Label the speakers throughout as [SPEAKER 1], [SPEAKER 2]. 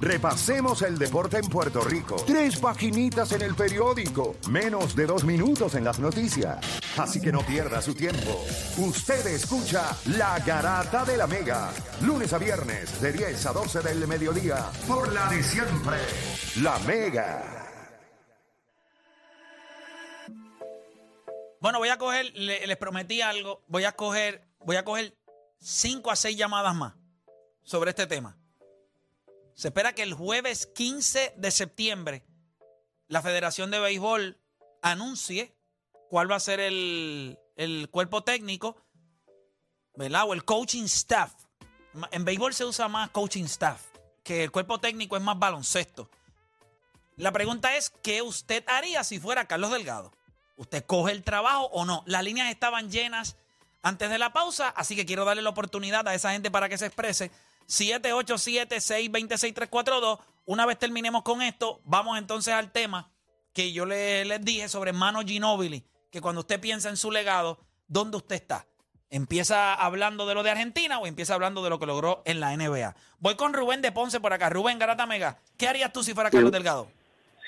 [SPEAKER 1] Repasemos el deporte en Puerto Rico. Tres paginitas en el periódico. Menos de dos minutos en las noticias. Así que no pierda su tiempo. Usted escucha La Garata de la Mega. Lunes a viernes de 10 a 12 del mediodía. Por la de siempre. La Mega.
[SPEAKER 2] Bueno, voy a coger, le- les prometí algo, voy a coger, voy a coger cinco a seis llamadas más sobre este tema. Se espera que el jueves 15 de septiembre la Federación de Béisbol anuncie cuál va a ser el, el cuerpo técnico, ¿verdad? O el coaching staff. En béisbol se usa más coaching staff, que el cuerpo técnico es más baloncesto. La pregunta es, ¿qué usted haría si fuera Carlos Delgado? ¿Usted coge el trabajo o no? Las líneas estaban llenas antes de la pausa, así que quiero darle la oportunidad a esa gente para que se exprese. 787-626-342. Una vez terminemos con esto, vamos entonces al tema que yo le- les dije sobre Mano Ginóbili, que cuando usted piensa en su legado, ¿dónde usted está? ¿Empieza hablando de lo de Argentina o empieza hablando de lo que logró en la NBA? Voy con Rubén de Ponce por acá. Rubén Garata Mega, ¿qué harías tú si fuera Carlos Delgado?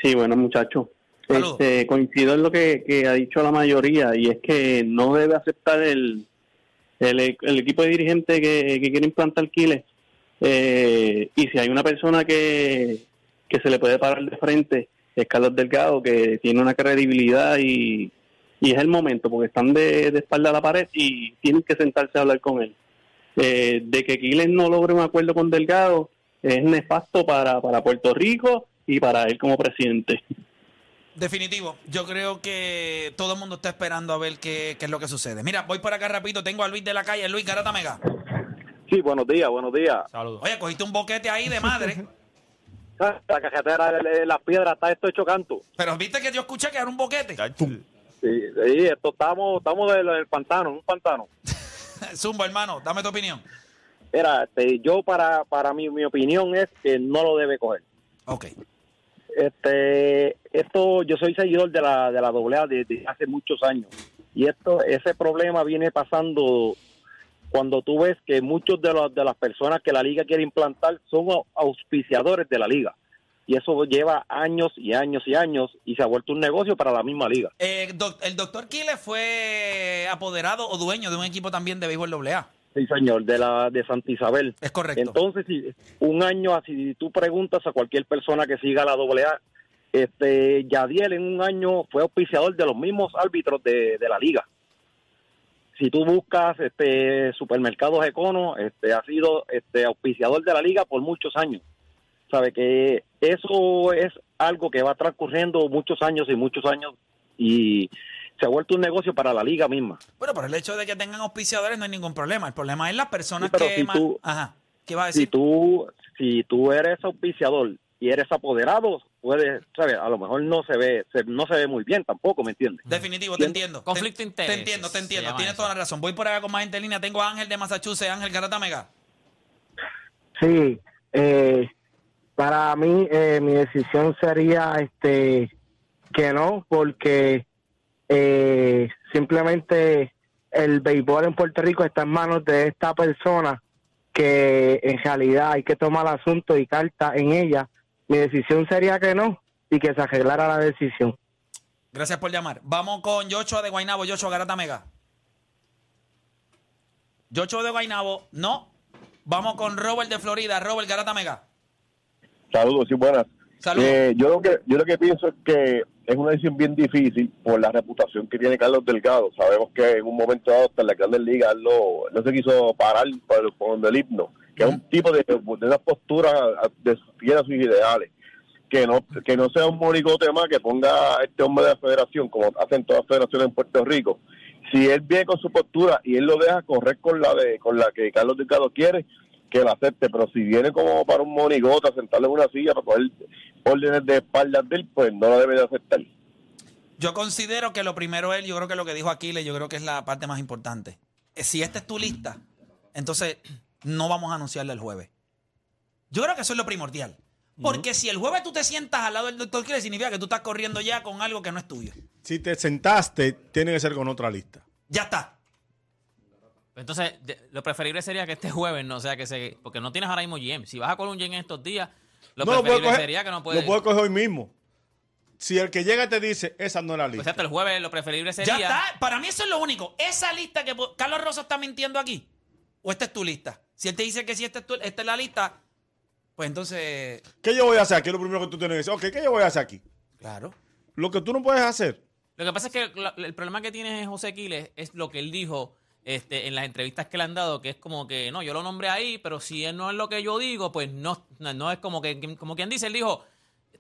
[SPEAKER 3] Sí, bueno, muchachos. Este, coincido en lo que, que ha dicho la mayoría y es que no debe aceptar el, el, el equipo de dirigentes que, que quiere implantar Quiles. Eh, y si hay una persona que, que se le puede parar de frente, es Carlos Delgado, que tiene una credibilidad y, y es el momento, porque están de, de espalda a la pared y tienen que sentarse a hablar con él. Eh, de que Quiles no logre un acuerdo con Delgado es nefasto para, para Puerto Rico y para él como presidente.
[SPEAKER 2] Definitivo. Yo creo que todo el mundo está esperando a ver qué, qué es lo que sucede. Mira, voy por acá rapidito. Tengo a Luis de la calle. Luis Garata Mega.
[SPEAKER 4] Sí, buenos días, buenos días.
[SPEAKER 2] Oye, cogiste un boquete ahí de madre.
[SPEAKER 4] La cajetera de las piedras está esto hecho canto.
[SPEAKER 2] pero viste que yo escuché que era un boquete.
[SPEAKER 4] Sí, sí, esto estamos, estamos del, del pantano, un pantano.
[SPEAKER 2] Zumba, hermano. Dame tu opinión.
[SPEAKER 4] Mira, este, yo para, para mí, mi opinión es que no lo debe coger.
[SPEAKER 2] Ok.
[SPEAKER 4] Este, esto, yo soy seguidor de la, de la AA desde hace muchos años. Y esto, ese problema viene pasando cuando tú ves que muchos de, los, de las personas que la liga quiere implantar son au- auspiciadores de la liga. Y eso lleva años y años y años y se ha vuelto un negocio para la misma liga.
[SPEAKER 2] Eh, doc- el doctor Quiles fue apoderado o dueño de un equipo también de béisbol AA.
[SPEAKER 4] Sí, señor, de la de Santa Isabel.
[SPEAKER 2] Es correcto.
[SPEAKER 4] Entonces, si un año así, tú preguntas a cualquier persona que siga la AA, este, Yadiel en un año fue auspiciador de los mismos árbitros de, de la liga. Si tú buscas este supermercados Econo, este ha sido este auspiciador de la liga por muchos años. Sabe que eso es algo que va transcurriendo muchos años y muchos años y se ha vuelto un negocio para la liga misma.
[SPEAKER 2] Bueno, por el hecho de que tengan auspiciadores no hay ningún problema. El problema es las personas
[SPEAKER 4] Sí,
[SPEAKER 2] que...
[SPEAKER 4] si tú-
[SPEAKER 2] Ajá. ¿Qué va a
[SPEAKER 4] si
[SPEAKER 2] decir?
[SPEAKER 4] tú si tú eres auspiciador y eres apoderado puedes sabes a lo mejor no se ve se- no se ve muy bien tampoco me entiendes
[SPEAKER 2] Definitivo, te entiendo.
[SPEAKER 5] Conflicto
[SPEAKER 2] Te-
[SPEAKER 5] de intereses,
[SPEAKER 2] Te entiendo, te entiendo. Tienes
[SPEAKER 5] eso.
[SPEAKER 2] toda la razón. Voy por acá con más gente en línea. Tengo a Ángel de Massachusetts. Ángel Garata Mega.
[SPEAKER 6] Sí, eh, para mí eh, mi decisión sería este que no, porque eh, simplemente el béisbol en Puerto Rico está en manos de esta persona que en realidad hay que tomar el asunto y carta en ella. Mi decisión sería que no y que se arreglara la decisión.
[SPEAKER 2] Gracias por llamar. Vamos con Yocho de Guainabo. Yocho Garata Mega. Yocho de Guainabo, no. Vamos con Robert de Florida. Robert Garata Mega.
[SPEAKER 7] Saludos, sí, buenas.
[SPEAKER 2] Saludos.
[SPEAKER 7] Eh, yo, lo que, yo lo que pienso es que es una decisión bien difícil por la reputación que tiene Carlos Delgado. Sabemos que en un momento dado, hasta en la Grandes Ligas, él no, no se quiso parar por, por el himno, que es un tipo de, de una postura de fiel a sus ideales. Que no, que no sea un morigote más que ponga a este hombre de la federación, como hacen todas las federaciones en Puerto Rico. Si él viene con su postura y él lo deja correr con la de con la que Carlos Delgado quiere, que la acepte, pero si viene como para un monigote a sentarle en una silla para coger órdenes de espaldas de él, pues no lo debe de aceptar.
[SPEAKER 2] Yo considero que lo primero es, yo creo que lo que dijo Aquiles, yo creo que es la parte más importante. Eh, Si esta es tu lista, entonces no vamos a anunciarla el jueves. Yo creo que eso es lo primordial. Porque si el jueves tú te sientas al lado del doctor Quiles, significa que tú estás corriendo ya con algo que no es tuyo.
[SPEAKER 8] Si te sentaste, tiene que ser con otra lista.
[SPEAKER 2] Ya está.
[SPEAKER 5] Entonces, de- lo preferible sería que este jueves no sea que se. Porque no tienes ahora mismo GM. Si vas a coger un GM en estos días, Lo
[SPEAKER 8] no lo
[SPEAKER 5] preferible
[SPEAKER 8] coger,
[SPEAKER 5] sería que no puede.
[SPEAKER 8] lo puede coger hoy mismo. Si el que llega te dice, esa no es la
[SPEAKER 5] Pues
[SPEAKER 8] lista.
[SPEAKER 5] hasta el jueves lo preferible
[SPEAKER 2] Ya
[SPEAKER 5] sería.
[SPEAKER 2] está. Para mí eso es lo único. Esa lista que... Carlos Rosa está mintiendo aquí. ¿O esta es tu lista? Si él te dice que sí, esta es, tu- esta es la lista, pues entonces...
[SPEAKER 8] ¿Qué yo voy a hacer aquí? Es lo primero que tú tienes que decir. Ok, ¿qué yo voy a hacer aquí?
[SPEAKER 2] Claro.
[SPEAKER 8] Lo que tú no puedes hacer.
[SPEAKER 5] Lo que pasa es que el problema que tiene José Quiles es lo que él dijo este, en las entrevistas que le han dado, que es como que, no, yo lo nombré ahí, pero si él no es lo que yo digo, pues no, no, no es como que, como quien dice, él dijo,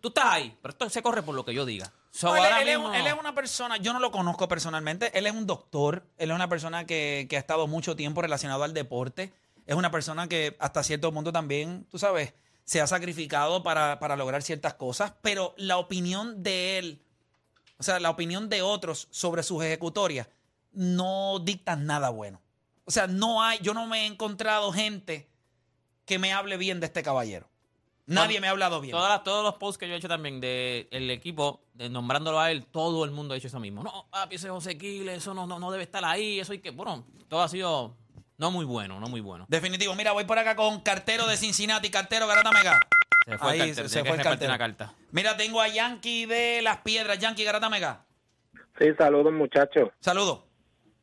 [SPEAKER 5] tú estás ahí, pero esto se corre por lo que yo diga. So,
[SPEAKER 2] No, él, es,
[SPEAKER 5] mismo-
[SPEAKER 2] él es una persona, yo no lo conozco personalmente, él es un doctor, él es una persona que, que ha estado mucho tiempo relacionado al deporte, es una persona que hasta cierto punto también, tú sabes, se ha sacrificado para, para lograr ciertas cosas, pero la opinión de él, o sea, la opinión de otros sobre sus ejecutorias, no dictan nada bueno. O sea, no hay, yo no me he encontrado gente que me hable bien de este caballero. Nadie me ha hablado bien.
[SPEAKER 5] Todas todos los posts que yo he hecho también del equipo, de nombrándolo a él, todo el mundo ha hecho eso mismo. No, papi, ese José Quiles, eso no, no, no debe estar ahí, eso hay que. Bueno, todo ha sido no muy bueno, no muy bueno.
[SPEAKER 2] Definitivo. Mira, voy por acá con Cartero de Cincinnati. Cartero, Garata Mega.
[SPEAKER 5] Se fue
[SPEAKER 2] Ahí
[SPEAKER 5] el cartero,
[SPEAKER 2] se, fue el cartero.
[SPEAKER 5] una carta.
[SPEAKER 2] Mira, tengo a Yankee de Las Piedras. Yankee, Garata Mega.
[SPEAKER 6] Sí, saludos muchachos.
[SPEAKER 2] Saludos.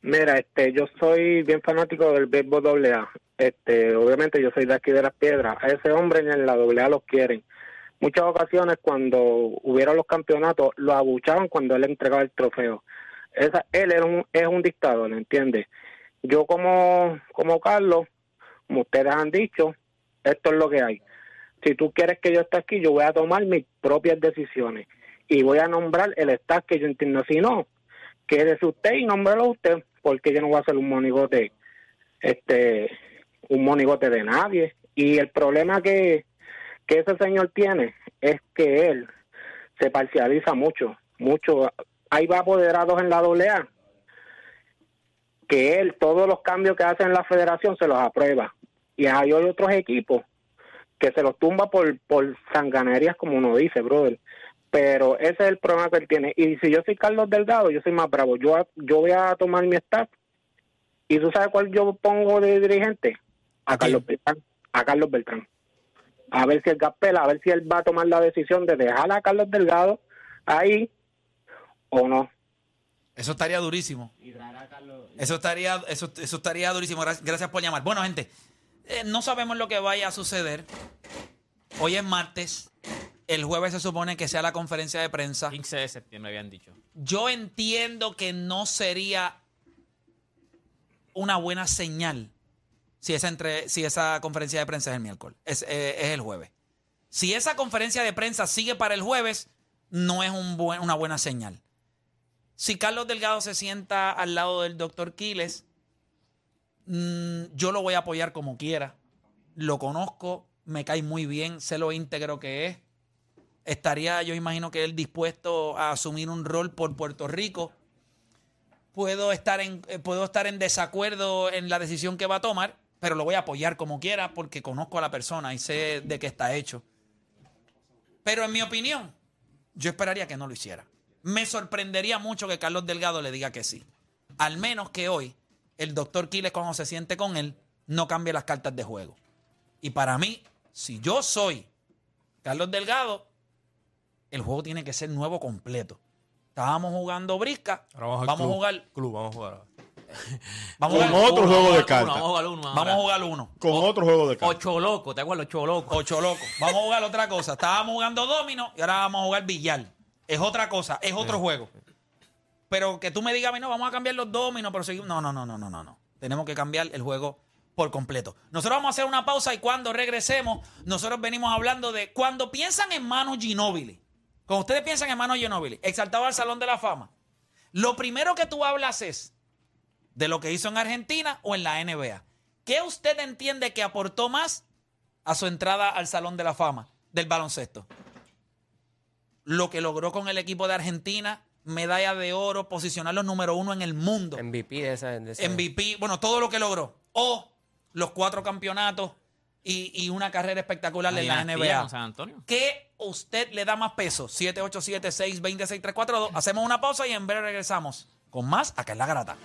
[SPEAKER 6] Mira, este, yo soy bien fanático del béisbol doble A. Este, obviamente yo soy de aquí de las piedras. A ese hombre en la doble A los quieren. Muchas ocasiones cuando hubieron los campeonatos lo abuchaban cuando él entregaba el trofeo. Esa, él era un, es un dictador, ¿entiendes? Yo como, como Carlos, como ustedes han dicho, esto es lo que hay. Si tú quieres que yo esté aquí, yo voy a tomar mis propias decisiones y voy a nombrar el staff que yo entiendo. Si no, quédese usted y nómbrelo usted, porque yo no voy a ser un monigote, este, un monigote de nadie. Y el problema que, que ese señor tiene es que él se parcializa mucho, mucho. Hay va apoderados en la AA que él todos los cambios que hace en la federación se los aprueba. Y hay otros equipos que se los tumba por, por sanganerías, como uno dice, brother. Pero ese es el problema que él tiene. Y si yo soy Carlos Delgado, yo soy más bravo. Yo, yo voy a tomar mi staff. ¿Y tú sabes cuál yo pongo de dirigente? A,
[SPEAKER 2] ¿A quién?
[SPEAKER 6] Carlos Beltrán. A Carlos Beltrán. A ver si el Gaspela, a ver si él va a tomar la decisión de dejar a Carlos Delgado ahí o no.
[SPEAKER 2] Eso estaría durísimo. Eso estaría, eso, eso estaría durísimo. Gracias, gracias por llamar. Bueno, gente, eh, no sabemos lo que vaya a suceder. Hoy es martes. El jueves se supone que sea la conferencia de prensa.
[SPEAKER 5] 15 de septiembre habían dicho.
[SPEAKER 2] Yo entiendo que no sería una buena señal si esa, entre, si esa conferencia de prensa es el miércoles, es, eh, es el jueves. Si esa conferencia de prensa sigue para el jueves, no es un buen- una buena señal. Si Carlos Delgado se sienta al lado del doctor Quiles, mm, yo lo voy a apoyar como quiera. Lo conozco, me cae muy bien, sé lo íntegro que es. Estaría, yo imagino que él dispuesto a asumir un rol por Puerto Rico. Puedo estar en, eh, puedo estar en desacuerdo en la decisión que va a tomar, pero lo voy a apoyar como quiera porque conozco a la persona y sé de qué está hecho. Pero en mi opinión, yo esperaría que no lo hiciera. Me sorprendería mucho que Carlos Delgado le diga que sí. Al menos que hoy el doctor Quiles cuando se siente con él no cambie las cartas de juego. Y para mí, si yo soy Carlos Delgado, el juego tiene que ser nuevo completo. Estábamos jugando brisca,
[SPEAKER 9] Ahora
[SPEAKER 2] vamos,
[SPEAKER 9] al
[SPEAKER 2] a jugar,
[SPEAKER 9] Club, vamos a jugar. ahora.
[SPEAKER 2] vamos a
[SPEAKER 8] Con
[SPEAKER 2] jugar,
[SPEAKER 8] otro
[SPEAKER 5] Uno,
[SPEAKER 8] juego de cartas.
[SPEAKER 5] Vamos a jugar uno.
[SPEAKER 2] vamos a jugar uno.
[SPEAKER 8] Con otro juego de cartas.
[SPEAKER 5] Ocho locos, ¿te acuerdas? Ocho locos.
[SPEAKER 2] Ocho locos. Vamos a jugar otra cosa. Estábamos jugando domino y ahora vamos a jugar billar. Es otra cosa, es otro juego. Pero que tú me digas, no, vamos a cambiar los dominos, pero seguimos. No, no, no, no, no, no, no. Tenemos que cambiar el juego por completo. Nosotros vamos a hacer una pausa y cuando regresemos, nosotros venimos hablando de cuando piensan en Manu Ginóbili. Cuando ustedes piensan en Manu Ginóbili, exaltado al Salón de la Fama, lo primero que tú hablas es de lo que hizo en Argentina o en la NBA. ¿Qué usted entiende que aportó más a su entrada al Salón de la Fama del baloncesto? Lo que logró con el equipo de Argentina, medalla de oro, posicionarlo número uno en el mundo.
[SPEAKER 10] MVP de esa. De esa-
[SPEAKER 2] MVP, bueno, todo lo que logró. O los cuatro campeonatos y, y una carrera espectacular en la NBA.
[SPEAKER 5] con San Antonio.
[SPEAKER 2] ¿Qué usted le da más peso? 787-620-6342. Hacemos una pausa y en breve regresamos con más acá en La Garata.